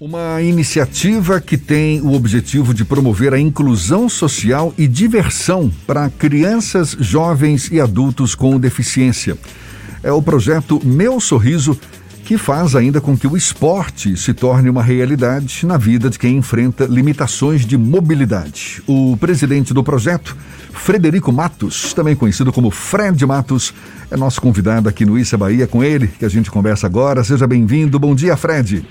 Uma iniciativa que tem o objetivo de promover a inclusão social e diversão para crianças, jovens e adultos com deficiência. É o projeto Meu Sorriso, que faz ainda com que o esporte se torne uma realidade na vida de quem enfrenta limitações de mobilidade. O presidente do projeto, Frederico Matos, também conhecido como Fred Matos, é nosso convidado aqui no Issa Bahia. Com ele que a gente conversa agora. Seja bem-vindo. Bom dia, Fred.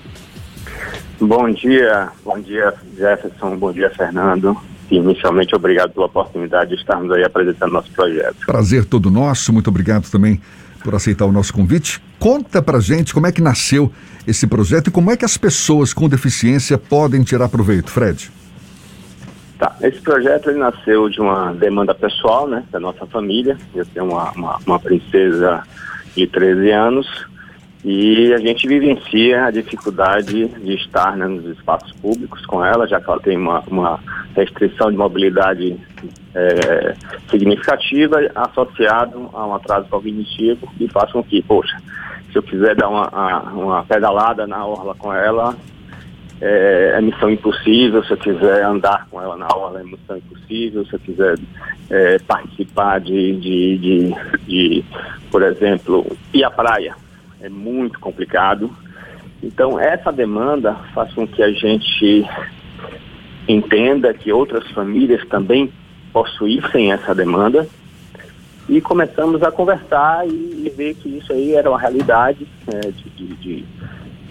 Bom dia, bom dia Jefferson, bom dia Fernando. Inicialmente, obrigado pela oportunidade de estarmos aí apresentando nosso projeto. Prazer todo nosso, muito obrigado também por aceitar o nosso convite. Conta pra gente como é que nasceu esse projeto e como é que as pessoas com deficiência podem tirar proveito, Fred. Tá, esse projeto ele nasceu de uma demanda pessoal, né, da nossa família. Eu tenho uma, uma, uma princesa de 13 anos e a gente vivencia a dificuldade de estar né, nos espaços públicos com ela, já que ela tem uma, uma restrição de mobilidade é, significativa associado a um atraso cognitivo que faz com que, poxa, se eu quiser dar uma, uma pedalada na orla com ela, é, é, missão impossível, se eu quiser andar com ela na orla é missão impossível, se eu quiser é, participar de, de, de, de, por exemplo, ir à praia, é muito complicado. Então, essa demanda faz com que a gente entenda que outras famílias também possuíssem essa demanda e começamos a conversar e, e ver que isso aí era uma realidade é, de, de, de,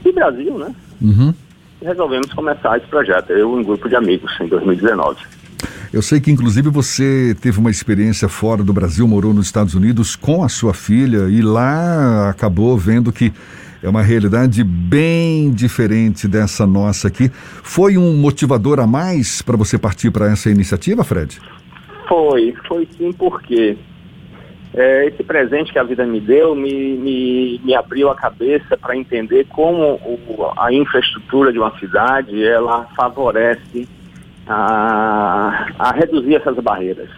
de, Brasil, né? Uhum. E resolvemos começar esse projeto, eu e um grupo de amigos, em 2019. Eu sei que, inclusive, você teve uma experiência fora do Brasil, morou nos Estados Unidos com a sua filha e lá acabou vendo que é uma realidade bem diferente dessa nossa aqui. Foi um motivador a mais para você partir para essa iniciativa, Fred? Foi, foi sim, porque é, esse presente que a vida me deu me, me, me abriu a cabeça para entender como o, a infraestrutura de uma cidade ela favorece a, a reduzir essas barreiras.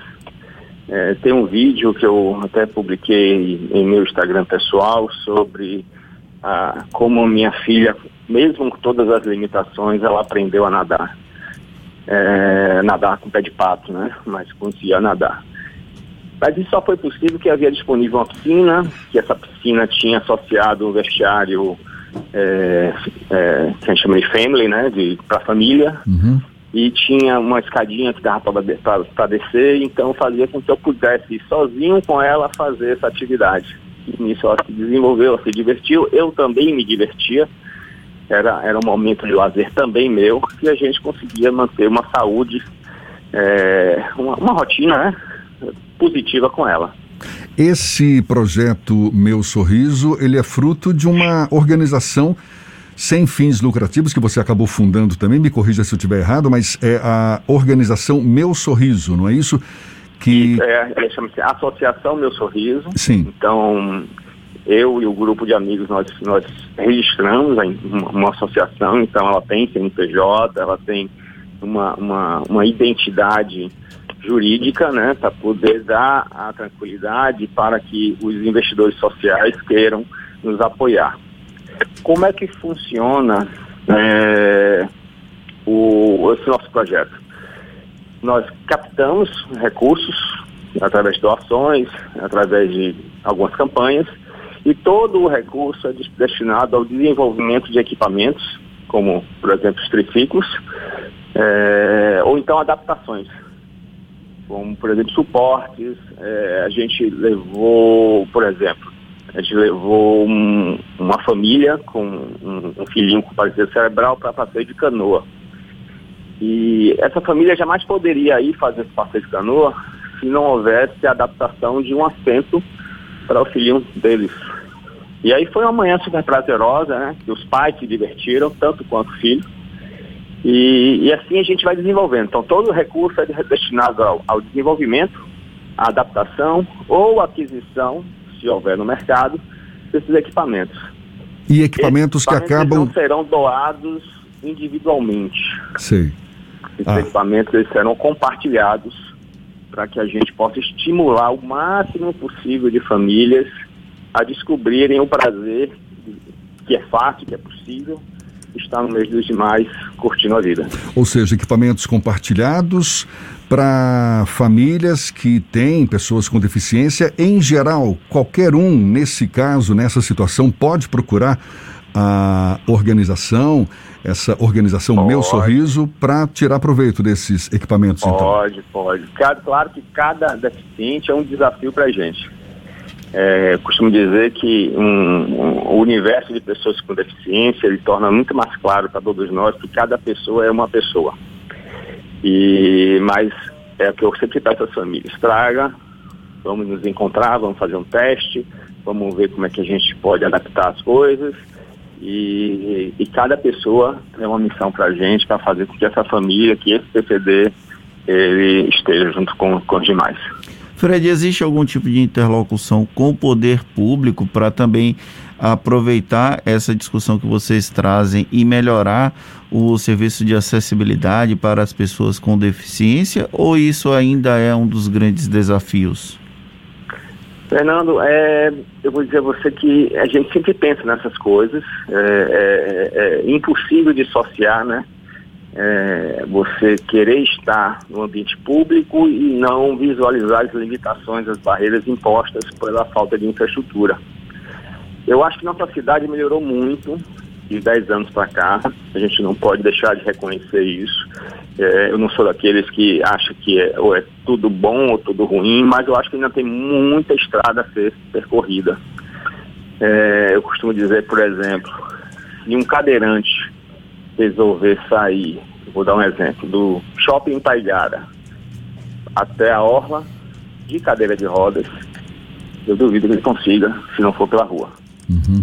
É, tem um vídeo que eu até publiquei em meu Instagram pessoal sobre como minha filha, mesmo com todas as limitações, ela aprendeu a nadar. É, nadar com pé de pato, né? Mas conseguia nadar. Mas isso só foi possível que havia disponível uma piscina, que essa piscina tinha associado um vestiário é, é, que a gente chama de family, né? Para família. Uhum e tinha uma escadinha que dava para descer, então fazia com que eu pudesse ir sozinho com ela fazer essa atividade. E nisso ela se desenvolveu, ela se divertiu, eu também me divertia, era, era um momento de lazer também meu, e a gente conseguia manter uma saúde, é, uma, uma rotina né, positiva com ela. Esse projeto Meu Sorriso, ele é fruto de uma organização sem fins lucrativos, que você acabou fundando também, me corrija se eu estiver errado, mas é a organização Meu Sorriso, não é isso? Que... Isso, é, chama-se Associação Meu Sorriso. Sim. Então, eu e o grupo de amigos, nós, nós registramos uma, uma associação, então ela tem CNPJ, ela tem uma, uma, uma identidade jurídica, né, para poder dar a tranquilidade para que os investidores sociais queiram nos apoiar. Como é que funciona é, o, esse nosso projeto? Nós captamos recursos através de doações, através de algumas campanhas, e todo o recurso é destinado ao desenvolvimento de equipamentos, como, por exemplo, os triciclos, é, ou então adaptações, como, por exemplo, suportes. É, a gente levou, por exemplo, a gente levou um, uma família com um, um filhinho com paralisia cerebral para passeio de canoa. E essa família jamais poderia ir fazer esse passeio de canoa se não houvesse a adaptação de um assento para o filhinho deles. E aí foi uma manhã super prazerosa, né? Que os pais se divertiram, tanto quanto o filho. E, e assim a gente vai desenvolvendo. Então todo o recurso é destinado ao, ao desenvolvimento, à adaptação ou aquisição se houver no mercado, desses equipamentos. E equipamentos, equipamentos que acabam. Não serão doados individualmente. Sim. Esses ah. equipamentos eles serão compartilhados para que a gente possa estimular o máximo possível de famílias a descobrirem o prazer que é fácil, que é possível, estar no meio dos demais, curtindo a vida. Ou seja, equipamentos compartilhados para famílias que têm pessoas com deficiência. Em geral, qualquer um, nesse caso, nessa situação, pode procurar a organização, essa organização pode. Meu Sorriso, para tirar proveito desses equipamentos? Então? Pode, então. pode. Claro que cada deficiente é um desafio para a gente. É, costumo dizer que um, um, o universo de pessoas com deficiência ele torna muito mais claro para todos nós que cada pessoa é uma pessoa. E mas é o que eu sempre peço às famílias: traga, vamos nos encontrar, vamos fazer um teste, vamos ver como é que a gente pode adaptar as coisas. E, e cada pessoa é uma missão para a gente para fazer com que essa família, que esse PCD, ele esteja junto com, com os demais. Fred, existe algum tipo de interlocução com o poder público para também aproveitar essa discussão que vocês trazem e melhorar o serviço de acessibilidade para as pessoas com deficiência ou isso ainda é um dos grandes desafios? Fernando, é, eu vou dizer a você que a gente sempre pensa nessas coisas, é, é, é impossível dissociar, né? É, você querer estar no ambiente público e não visualizar as limitações, as barreiras impostas pela falta de infraestrutura. Eu acho que nossa cidade melhorou muito de 10 anos para cá, a gente não pode deixar de reconhecer isso. É, eu não sou daqueles que acham que é, ou é tudo bom ou tudo ruim, mas eu acho que ainda tem muita estrada a ser percorrida. É, eu costumo dizer, por exemplo, se um cadeirante resolver sair, vou dar um exemplo, do shopping Taigara até a orla de cadeira de rodas, eu duvido que ele consiga, se não for pela rua. Uhum.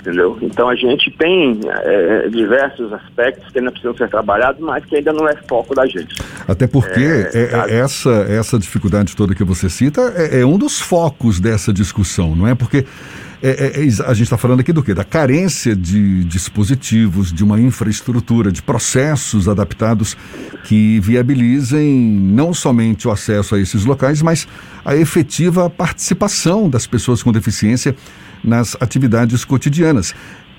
Entendeu? Então a gente tem é, diversos aspectos que ainda precisam ser trabalhados, mas que ainda não é foco da gente. Até porque é, é, é essa, essa dificuldade toda que você cita é, é um dos focos dessa discussão, não é? Porque é, é, é a gente está falando aqui do quê? Da carência de dispositivos, de uma infraestrutura, de processos adaptados que viabilizem não somente o acesso a esses locais, mas a efetiva participação das pessoas com deficiência nas atividades cotidianas.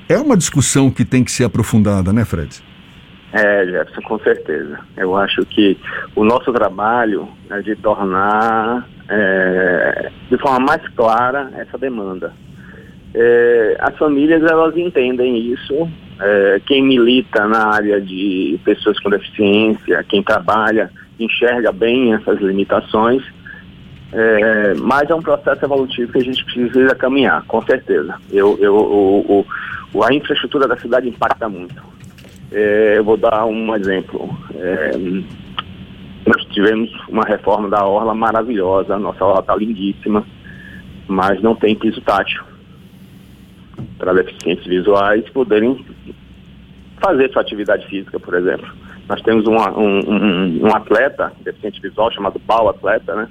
É uma discussão que tem que ser aprofundada, né, Fred? É, Jefferson, com certeza. Eu acho que o nosso trabalho é de tornar é, de forma mais clara essa demanda. É, as famílias elas entendem isso. É, quem milita na área de pessoas com deficiência, quem trabalha, enxerga bem essas limitações. É, mas é um processo evolutivo que a gente precisa caminhar, com certeza. Eu, eu, o, o, a infraestrutura da cidade impacta muito. É, eu vou dar um exemplo. É, nós tivemos uma reforma da orla maravilhosa, a nossa orla está lindíssima, mas não tem piso tátil para deficientes visuais poderem fazer sua atividade física, por exemplo. Nós temos uma, um, um, um, atleta, deficiente visual, chamado Paulo Atleta, né?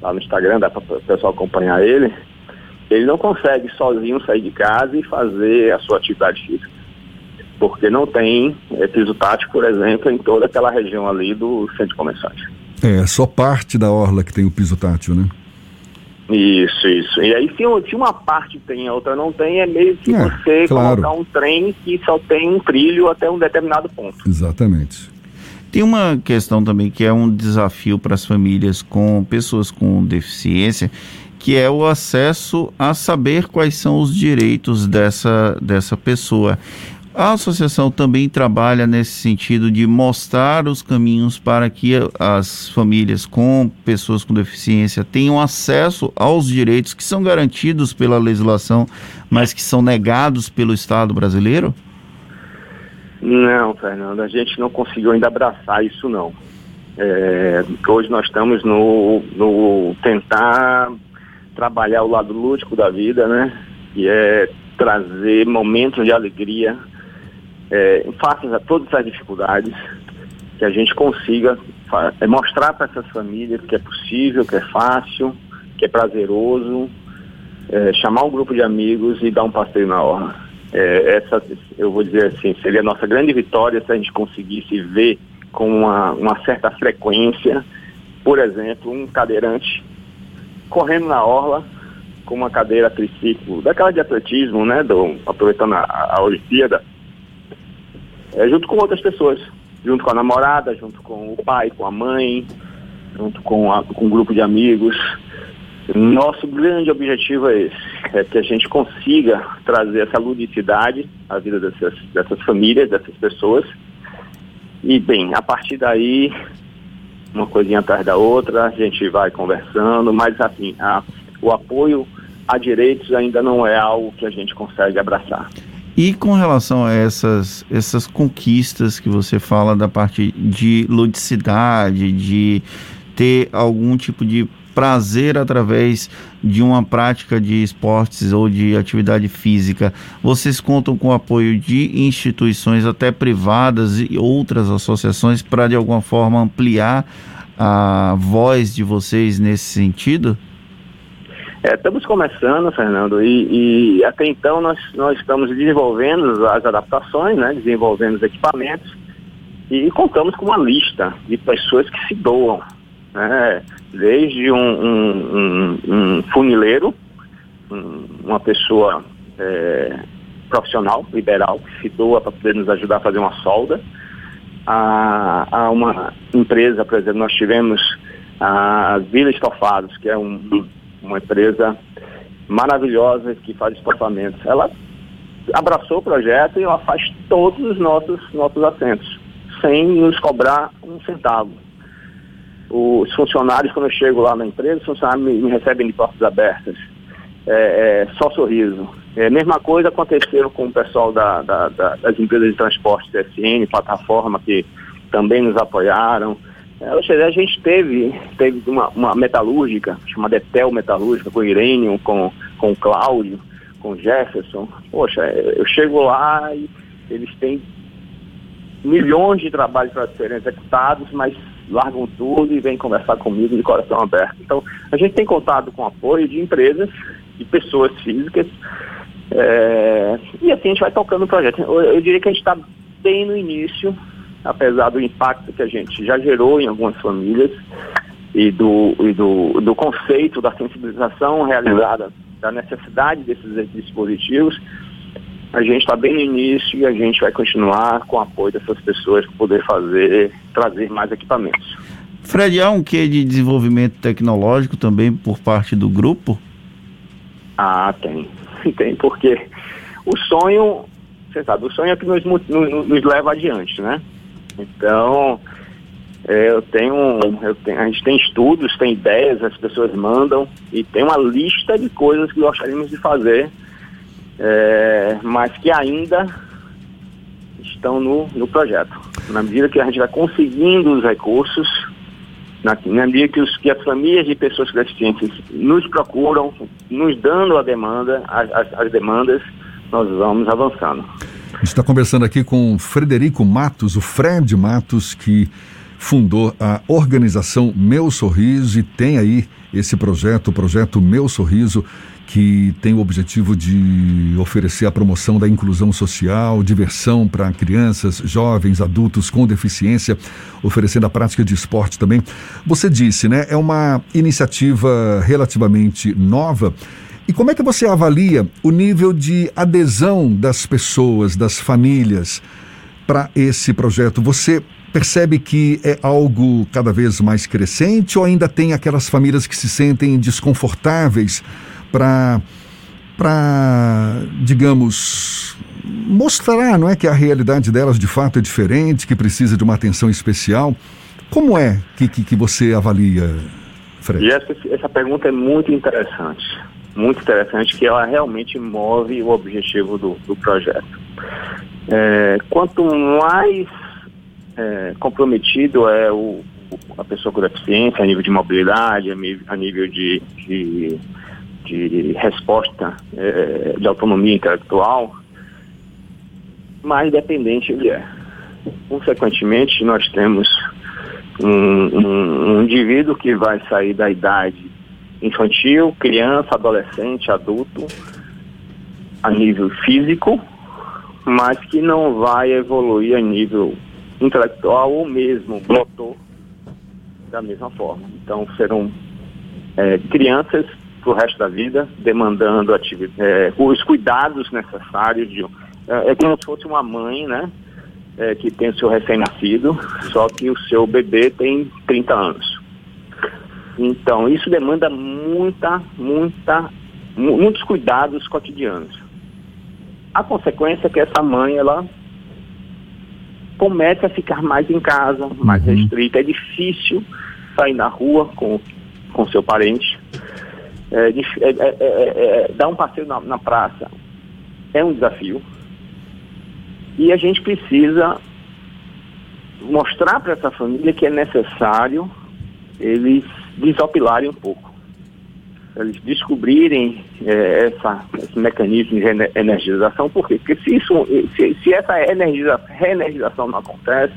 Lá no Instagram, dá para o pessoal acompanhar ele. Ele não consegue sozinho sair de casa e fazer a sua atividade física. Porque não tem é, piso tático, por exemplo, em toda aquela região ali do centro de convenções. É, só parte da orla que tem o piso tátil, né? Isso, isso. E aí, se, se uma parte tem e a outra não tem, é meio que é, você claro. colocar um trem que só tem um trilho até um determinado ponto. Exatamente. Tem uma questão também que é um desafio para as famílias com pessoas com deficiência, que é o acesso a saber quais são os direitos dessa, dessa pessoa. A associação também trabalha nesse sentido de mostrar os caminhos para que as famílias com pessoas com deficiência tenham acesso aos direitos que são garantidos pela legislação, mas que são negados pelo Estado brasileiro? Não, Fernando, a gente não conseguiu ainda abraçar isso não. É, hoje nós estamos no, no tentar trabalhar o lado lúdico da vida, né? Que é trazer momentos de alegria é, face a todas as dificuldades, que a gente consiga é, mostrar para essas famílias que é possível, que é fácil, que é prazeroso, é, chamar um grupo de amigos e dar um passeio na orla. É, essa, eu vou dizer assim, seria a nossa grande vitória se a gente conseguisse ver com uma, uma certa frequência, por exemplo, um cadeirante correndo na orla com uma cadeira triciclo, daquela de atletismo, né, do, aproveitando a, a Olimpíada, é, junto com outras pessoas, junto com a namorada, junto com o pai, com a mãe, junto com, a, com um grupo de amigos. Nosso grande objetivo é esse, é que a gente consiga trazer essa ludicidade à vida dessas, dessas famílias, dessas pessoas. E, bem, a partir daí, uma coisinha atrás da outra, a gente vai conversando, mas, assim, a, o apoio a direitos ainda não é algo que a gente consegue abraçar. E com relação a essas, essas conquistas que você fala da parte de ludicidade, de ter algum tipo de prazer através de uma prática de esportes ou de atividade física, vocês contam com o apoio de instituições até privadas e outras associações para de alguma forma ampliar a voz de vocês nesse sentido? É, estamos começando, Fernando, e, e, até então nós, nós estamos desenvolvendo as adaptações, né, desenvolvendo os equipamentos e contamos com uma lista de pessoas que se doam, né, desde um, um, um, um funileiro, uma pessoa é, profissional, liberal, que se doa para poder nos ajudar a fazer uma solda, a, a uma empresa, por exemplo, nós tivemos a Vila Estofados, que é um uma empresa maravilhosa que faz estofamentos. Ela abraçou o projeto e ela faz todos os nossos, nossos assentos, sem nos cobrar um centavo. Os funcionários, quando eu chego lá na empresa, os funcionários me, me recebem de portas abertas. É, é, só sorriso. É, mesma coisa aconteceu com o pessoal da, da, da, das empresas de transporte CSN, plataforma, que também nos apoiaram. Ou seja, a gente teve, teve uma, uma metalúrgica, chamada Etel Metalúrgica, com o Irênio, com, com o Cláudio, com o Jefferson. Poxa, eu chego lá e eles têm milhões de trabalhos para serem executados, mas largam tudo e vêm conversar comigo de coração aberto. Então, a gente tem contado com apoio de empresas, de pessoas físicas, é, e assim a gente vai tocando o projeto. Eu, eu diria que a gente está bem no início, apesar do impacto que a gente já gerou em algumas famílias e do, e do, do conceito da sensibilização realizada da necessidade desses dispositivos, a gente está bem no início e a gente vai continuar com o apoio dessas pessoas para poder fazer, trazer mais equipamentos. Fred, há um quê de desenvolvimento tecnológico também por parte do grupo? Ah, tem. Tem, porque o sonho, você sabe, o sonho é que nos, nos, nos leva adiante, né? Então, é, eu, tenho, eu tenho, a gente tem estudos, tem ideias, as pessoas mandam e tem uma lista de coisas que gostaríamos de fazer, é, mas que ainda estão no, no projeto. Na medida que a gente vai conseguindo os recursos, na, na medida que, os, que as famílias de pessoas deficientes nos procuram, nos dando a demanda, as, as, as demandas, nós vamos avançando. A gente está conversando aqui com Frederico Matos, o Fred Matos, que fundou a organização Meu Sorriso e tem aí esse projeto, o projeto Meu Sorriso, que tem o objetivo de oferecer a promoção da inclusão social, diversão para crianças, jovens, adultos com deficiência, oferecendo a prática de esporte também. Você disse, né? É uma iniciativa relativamente nova e como é que você avalia o nível de adesão das pessoas, das famílias para esse projeto? Você percebe que é algo cada vez mais crescente ou ainda tem aquelas famílias que se sentem desconfortáveis para para, digamos, mostrar, não é, que a realidade delas de fato é diferente, que precisa de uma atenção especial. Como é que, que, que você avalia, Fred? E essa, essa pergunta é muito interessante muito interessante que ela realmente move o objetivo do, do projeto. É, quanto mais é, comprometido é o, a pessoa com deficiência a nível de mobilidade, a nível de, de, de resposta é, de autonomia intelectual, mais dependente ele é. Consequentemente, nós temos um, um, um indivíduo que vai sair da idade infantil, criança, adolescente, adulto, a nível físico, mas que não vai evoluir a nível intelectual ou mesmo motor da mesma forma. Então serão é, crianças para o resto da vida, demandando é, os cuidados necessários de é, é como se fosse uma mãe, né? é, que tem o seu recém-nascido, só que o seu bebê tem 30 anos. Então, isso demanda muita, muita, muitos cuidados cotidianos. A consequência é que essa mãe, ela começa a ficar mais em casa, mais uhum. restrita. É difícil sair na rua com, com seu parente. É, é, é, é, dar um passeio na, na praça é um desafio. E a gente precisa mostrar para essa família que é necessário eles desopilarem um pouco. Eles descobrirem é, essa, esse mecanismo de energização, por quê? Porque se, isso, se, se essa energiza, reenergização não acontece,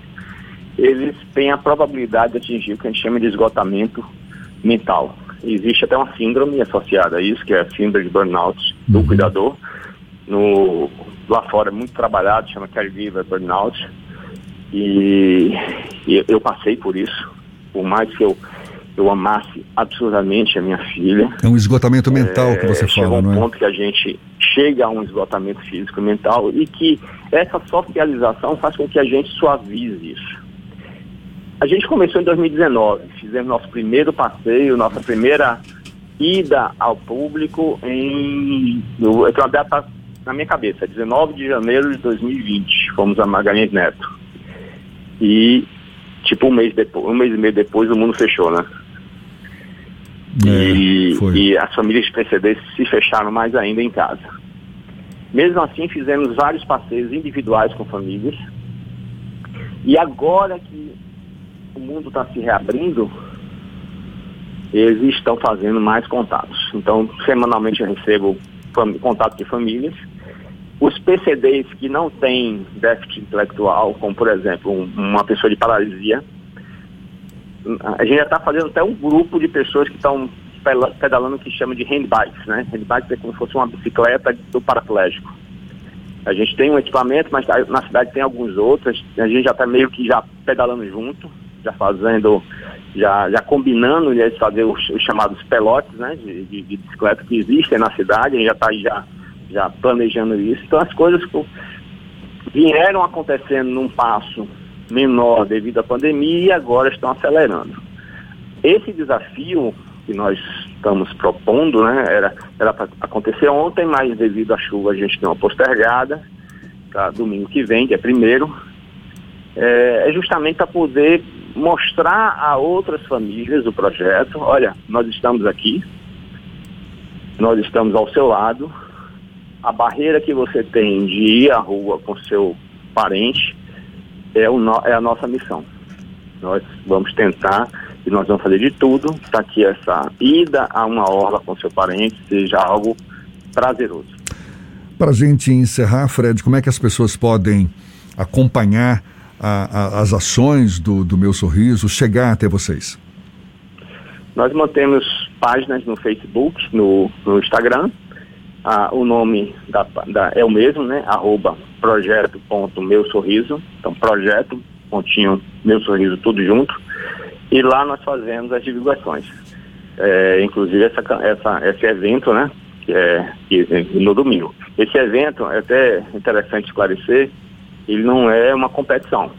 eles têm a probabilidade de atingir o que a gente chama de esgotamento mental. Existe até uma síndrome associada a isso, que é a síndrome de burnout do uhum. cuidador. No, lá fora é muito trabalhado, chama caregiver burnout. E, e eu passei por isso, por mais que eu eu amasse absurdamente a minha filha. É um esgotamento mental é, que você fala, não é? um ponto que a gente chega a um esgotamento físico e mental e que essa socialização faz com que a gente suavize isso. A gente começou em 2019, fizemos nosso primeiro passeio, nossa primeira ida ao público em. Eu tenho uma data na minha cabeça, 19 de janeiro de 2020. Fomos a Magalhães Neto. E tipo um mês depois, um mês e meio depois o mundo fechou, né? É, e, e, as famílias de PCD se fecharam mais ainda em casa. Mesmo assim, fizemos vários passeios individuais com famílias. E agora que o mundo está se reabrindo, eles estão fazendo mais contatos. Então, semanalmente eu recebo contato de famílias. Os PCDs que não têm déficit intelectual, como por exemplo um, uma pessoa de paralisia, a gente já está fazendo até um grupo de pessoas que estão pedalando que chama de handbikes, né? Handbikes é como se fosse uma bicicleta do paraplégico. A gente tem um equipamento, mas na cidade tem alguns outros. A gente já está meio que já pedalando junto, já fazendo, já, já combinando de fazer os, os, chamados pelotes, né? De, de, de, bicicleta que existem na cidade. A gente já está já, já planejando isso. Então as coisas vieram acontecendo num passo menor devido à pandemia e agora estão acelerando. Esse desafio que nós estamos propondo, né, era para acontecer ontem, mas devido à chuva a gente deu uma postergada para domingo que vem, que é primeiro, é, é justamente para poder mostrar a outras famílias o projeto, olha, nós estamos aqui, nós estamos ao seu lado, a barreira que você tem de ir à rua com seu parente é, o no, é a nossa missão. Nós vamos tentar e nós vamos fazer de tudo para que essa ida a uma orla com seu parente seja algo prazeroso. Para a gente encerrar, Fred, como é que as pessoas podem acompanhar a, a, as ações do, do Meu Sorriso, chegar até vocês? Nós mantemos páginas no Facebook, no, no Instagram. Ah, o nome da, da, é o mesmo, né? Arroba projeto.meusorriso. Então, projeto, pontinho, meu sorriso, tudo junto. E lá nós fazemos as divulgações. É, inclusive essa, essa, esse evento, né? Que é, que, no domingo. Esse evento, é até interessante esclarecer, ele não é uma competição.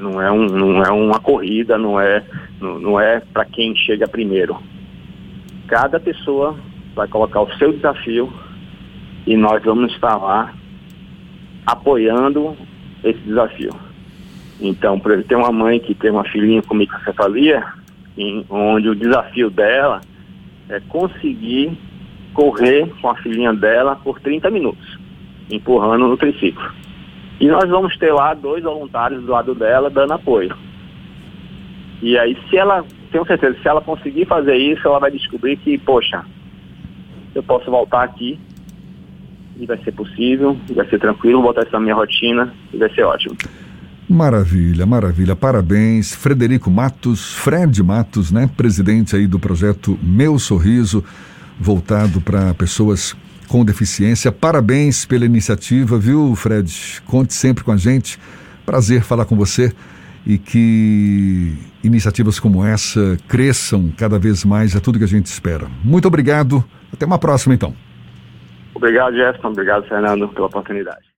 Não é, um, não é uma corrida, não é, não, não é para quem chega primeiro. Cada pessoa vai colocar o seu desafio e nós vamos estar lá apoiando esse desafio. Então, por exemplo, tem uma mãe que tem uma filhinha com microcefalia, em, onde o desafio dela é conseguir correr com a filhinha dela por 30 minutos, empurrando no triciclo. E nós vamos ter lá dois voluntários do lado dela dando apoio. E aí, se ela, tenho certeza, se ela conseguir fazer isso, ela vai descobrir que, poxa, eu posso voltar aqui e vai ser possível, vai ser tranquilo, botar isso na minha rotina e vai ser ótimo. Maravilha, maravilha. Parabéns, Frederico Matos, Fred Matos, né, presidente aí do projeto Meu Sorriso, voltado para pessoas com deficiência. Parabéns pela iniciativa, viu, Fred? Conte sempre com a gente. Prazer falar com você e que iniciativas como essa cresçam cada vez mais, é tudo que a gente espera. Muito obrigado. Até uma próxima, então. Obrigado, Jefferson. Obrigado, Fernando, pela oportunidade.